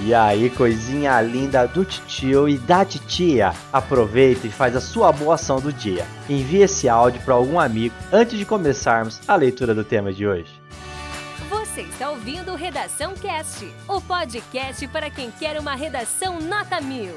E aí, coisinha linda do tio e da titia, aproveita e faz a sua boa ação do dia. Envie esse áudio para algum amigo antes de começarmos a leitura do tema de hoje. Você está ouvindo Redação Cast, o podcast para quem quer uma redação nota mil.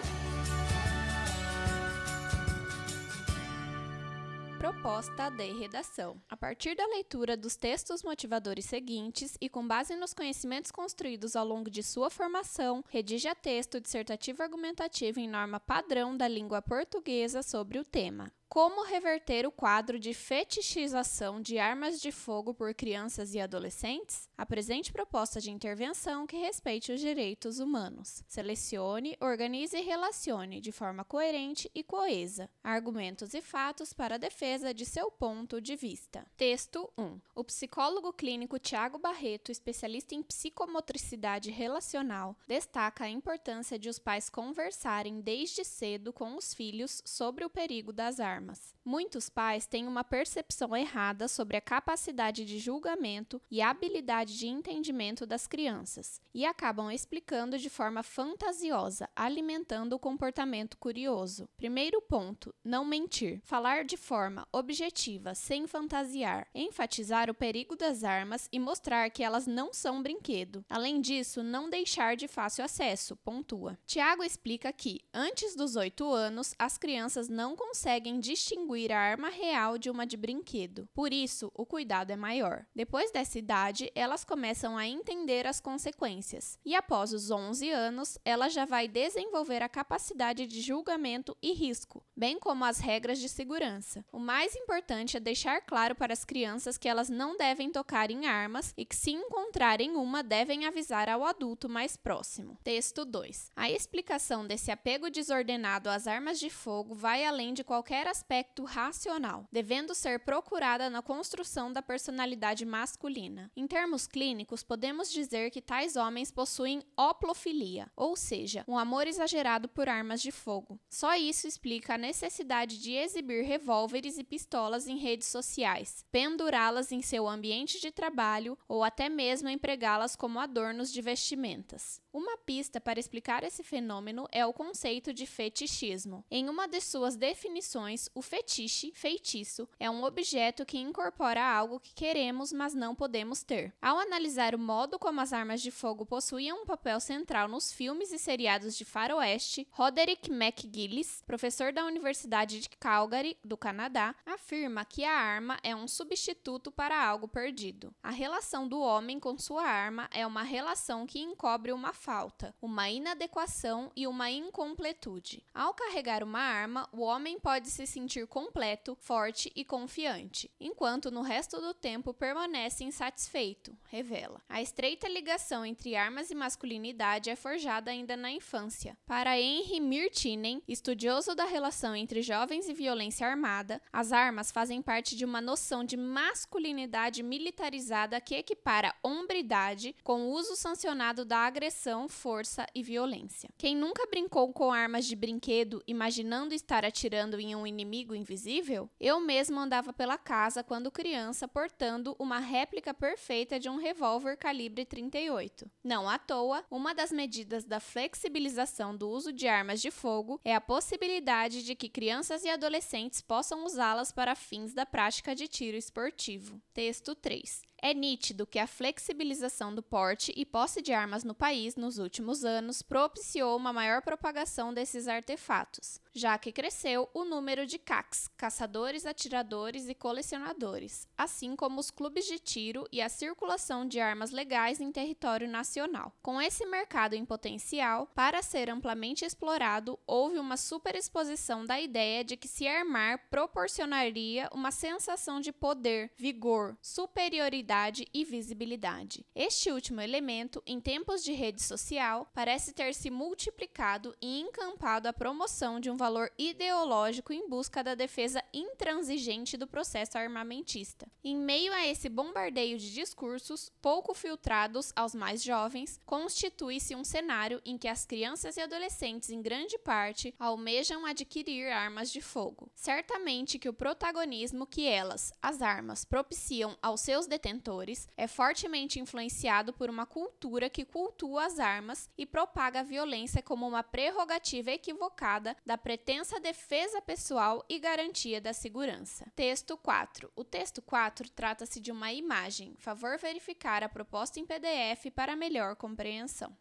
Proposta de redação. A partir da leitura dos textos motivadores seguintes e com base nos conhecimentos construídos ao longo de sua formação, redija texto dissertativo argumentativo em norma padrão da língua portuguesa sobre o tema. Como reverter o quadro de fetichização de armas de fogo por crianças e adolescentes? Apresente proposta de intervenção que respeite os direitos humanos. Selecione, organize e relacione de forma coerente e coesa argumentos e fatos para a defesa de seu ponto de vista. Texto 1. O psicólogo clínico Tiago Barreto, especialista em psicomotricidade relacional, destaca a importância de os pais conversarem desde cedo com os filhos sobre o perigo das armas armas. Muitos pais têm uma percepção errada sobre a capacidade de julgamento e habilidade de entendimento das crianças e acabam explicando de forma fantasiosa, alimentando o comportamento curioso. Primeiro ponto: não mentir. Falar de forma objetiva, sem fantasiar, enfatizar o perigo das armas e mostrar que elas não são brinquedo. Além disso, não deixar de fácil acesso, pontua. Tiago explica que, antes dos 8 anos, as crianças não conseguem distinguir a arma real de uma de brinquedo. Por isso, o cuidado é maior. Depois dessa idade, elas começam a entender as consequências. E após os 11 anos, ela já vai desenvolver a capacidade de julgamento e risco, bem como as regras de segurança. O mais importante é deixar claro para as crianças que elas não devem tocar em armas e que, se encontrarem uma, devem avisar ao adulto mais próximo. Texto 2. A explicação desse apego desordenado às armas de fogo vai além de qualquer aspecto racional, devendo ser procurada na construção da personalidade masculina. Em termos clínicos, podemos dizer que tais homens possuem oplofilia, ou seja, um amor exagerado por armas de fogo. Só isso explica a necessidade de exibir revólveres e pistolas em redes sociais, pendurá-las em seu ambiente de trabalho ou até mesmo empregá-las como adornos de vestimentas. Uma pista para explicar esse fenômeno é o conceito de fetichismo. Em uma de suas definições, o fetiche, feitiço, é um objeto que incorpora algo que queremos, mas não podemos ter. Ao analisar o modo como as armas de fogo possuíam um papel central nos filmes e seriados de faroeste, Roderick McGillis, professor da Universidade de Calgary, do Canadá, afirma que a arma é um substituto para algo perdido. A relação do homem com sua arma é uma relação que encobre uma falta, uma inadequação e uma incompletude. Ao carregar uma arma, o homem pode se sentir completo, forte e confiante, enquanto no resto do tempo permanece insatisfeito, revela. A estreita ligação entre armas e masculinidade é forjada ainda na infância. Para Henry Mirtinen, estudioso da relação entre jovens e violência armada, as armas fazem parte de uma noção de masculinidade militarizada que equipara hombridade com o uso sancionado da agressão força e violência. Quem nunca brincou com armas de brinquedo imaginando estar atirando em um inimigo invisível? Eu mesmo andava pela casa quando criança portando uma réplica perfeita de um revólver calibre 38. Não à toa, uma das medidas da flexibilização do uso de armas de fogo é a possibilidade de que crianças e adolescentes possam usá-las para fins da prática de tiro esportivo. Texto 3. É nítido que a flexibilização do porte e posse de armas no país nos últimos anos propiciou uma maior propagação desses artefatos, já que cresceu o número de CACs, caçadores, atiradores e colecionadores, assim como os clubes de tiro e a circulação de armas legais em território nacional. Com esse mercado em potencial, para ser amplamente explorado, houve uma superexposição da ideia de que se armar proporcionaria uma sensação de poder, vigor, superioridade e visibilidade. Este último elemento, em tempos de rede social, parece ter se multiplicado e encampado a promoção de um valor ideológico em busca da defesa intransigente do processo armamentista. Em meio a esse bombardeio de discursos, pouco filtrados aos mais jovens, constitui-se um cenário em que as crianças e adolescentes, em grande parte, almejam adquirir armas de fogo. Certamente que o protagonismo que elas, as armas, propiciam aos seus detentores detentores é fortemente influenciado por uma cultura que cultua as armas e propaga a violência como uma prerrogativa equivocada da pretensa defesa pessoal e garantia da segurança. Texto 4. O texto 4 trata-se de uma imagem. Favor verificar a proposta em PDF para melhor compreensão.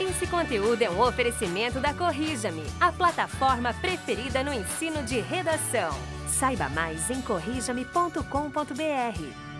Esse conteúdo é um oferecimento da Corrija-me, a plataforma preferida no ensino de redação. Saiba mais em corrijame.com.br.